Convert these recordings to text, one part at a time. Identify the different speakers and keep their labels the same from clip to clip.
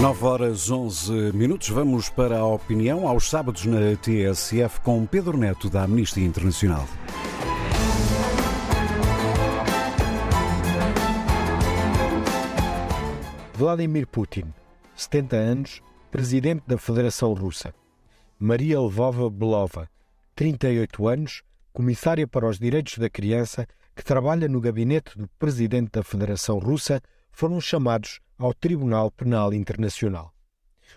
Speaker 1: 9 horas 11 minutos. Vamos para a opinião aos sábados na TSF com Pedro Neto, da Amnistia Internacional.
Speaker 2: Vladimir Putin, 70 anos, presidente da Federação Russa. Maria Lvova Belova, 38 anos, comissária para os direitos da criança, que trabalha no gabinete do presidente da Federação Russa, foram chamados ao Tribunal Penal Internacional.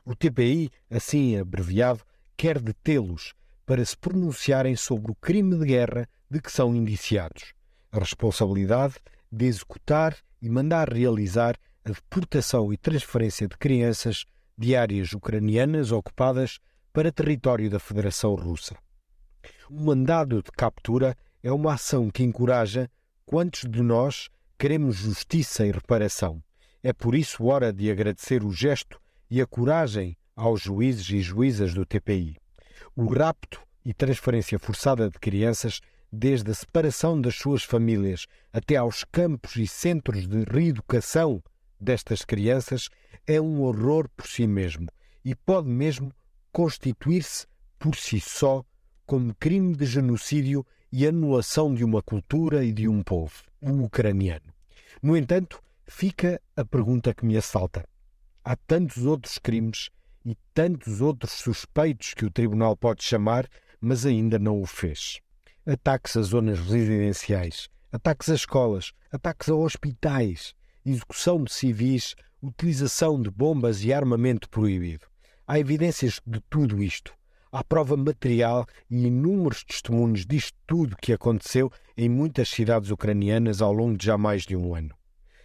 Speaker 2: O TPI, assim abreviado, quer detê-los para se pronunciarem sobre o crime de guerra de que são indiciados, a responsabilidade de executar e mandar realizar a deportação e transferência de crianças de áreas ucranianas ocupadas para território da Federação Russa. O mandado de captura é uma ação que encoraja quantos de nós queremos justiça e reparação. É por isso hora de agradecer o gesto e a coragem aos juízes e juízas do TPI. O rapto e transferência forçada de crianças, desde a separação das suas famílias até aos campos e centros de reeducação destas crianças, é um horror por si mesmo e pode mesmo constituir-se por si só como crime de genocídio e anulação de uma cultura e de um povo, o ucraniano. No entanto, fica a pergunta que me assalta. Há tantos outros crimes e tantos outros suspeitos que o tribunal pode chamar, mas ainda não o fez. Ataques a zonas residenciais, ataques a escolas, ataques a hospitais, execução de civis, utilização de bombas e armamento proibido. Há evidências de tudo isto. Há prova material e inúmeros testemunhos disto tudo que aconteceu em muitas cidades ucranianas ao longo de já mais de um ano.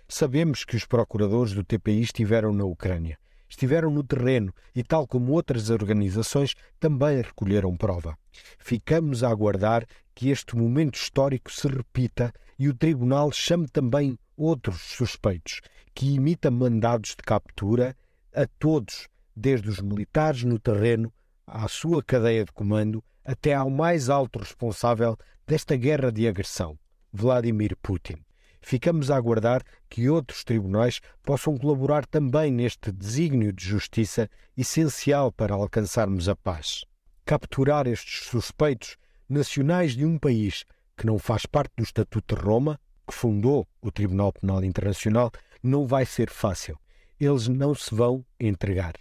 Speaker 2: Sabemos que os procuradores do TPI estiveram na Ucrânia, estiveram no terreno e, tal como outras organizações, também recolheram prova. Ficamos a aguardar que este momento histórico se repita e o Tribunal chame também outros suspeitos, que imita mandados de captura a todos, desde os militares no terreno à sua cadeia de comando, até ao mais alto responsável desta guerra de agressão, Vladimir Putin. Ficamos a aguardar que outros tribunais possam colaborar também neste desígnio de justiça essencial para alcançarmos a paz. Capturar estes suspeitos nacionais de um país que não faz parte do Estatuto de Roma que fundou o Tribunal Penal Internacional, não vai ser fácil. Eles não se vão entregar.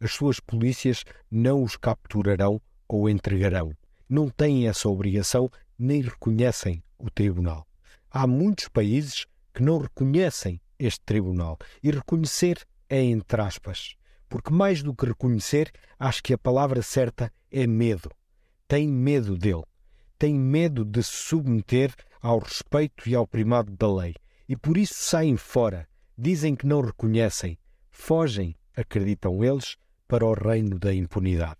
Speaker 2: As suas polícias não os capturarão ou entregarão. Não têm essa obrigação nem reconhecem o tribunal. Há muitos países que não reconhecem este tribunal e reconhecer é entre aspas, porque mais do que reconhecer, acho que a palavra certa é medo. Tem medo dele. Tem medo de se submeter ao respeito e ao primado da lei, e por isso saem fora, dizem que não reconhecem, fogem, acreditam eles, para o reino da impunidade.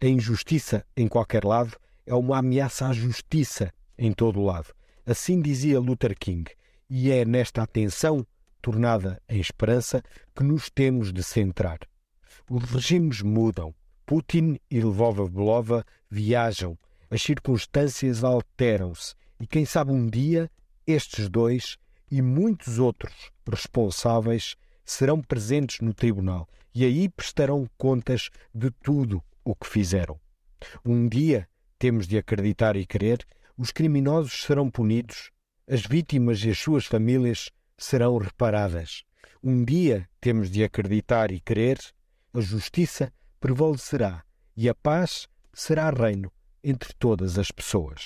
Speaker 2: A injustiça em qualquer lado é uma ameaça à justiça em todo o lado. Assim dizia Luther King, e é nesta atenção, tornada em esperança, que nos temos de centrar. Os regimes mudam. Putin e Lvova Belova viajam. As circunstâncias alteram-se e quem sabe um dia estes dois e muitos outros responsáveis serão presentes no tribunal e aí prestarão contas de tudo o que fizeram. Um dia, temos de acreditar e crer, os criminosos serão punidos, as vítimas e as suas famílias serão reparadas. Um dia, temos de acreditar e crer, a justiça prevalecerá e a paz será reino entre todas as pessoas.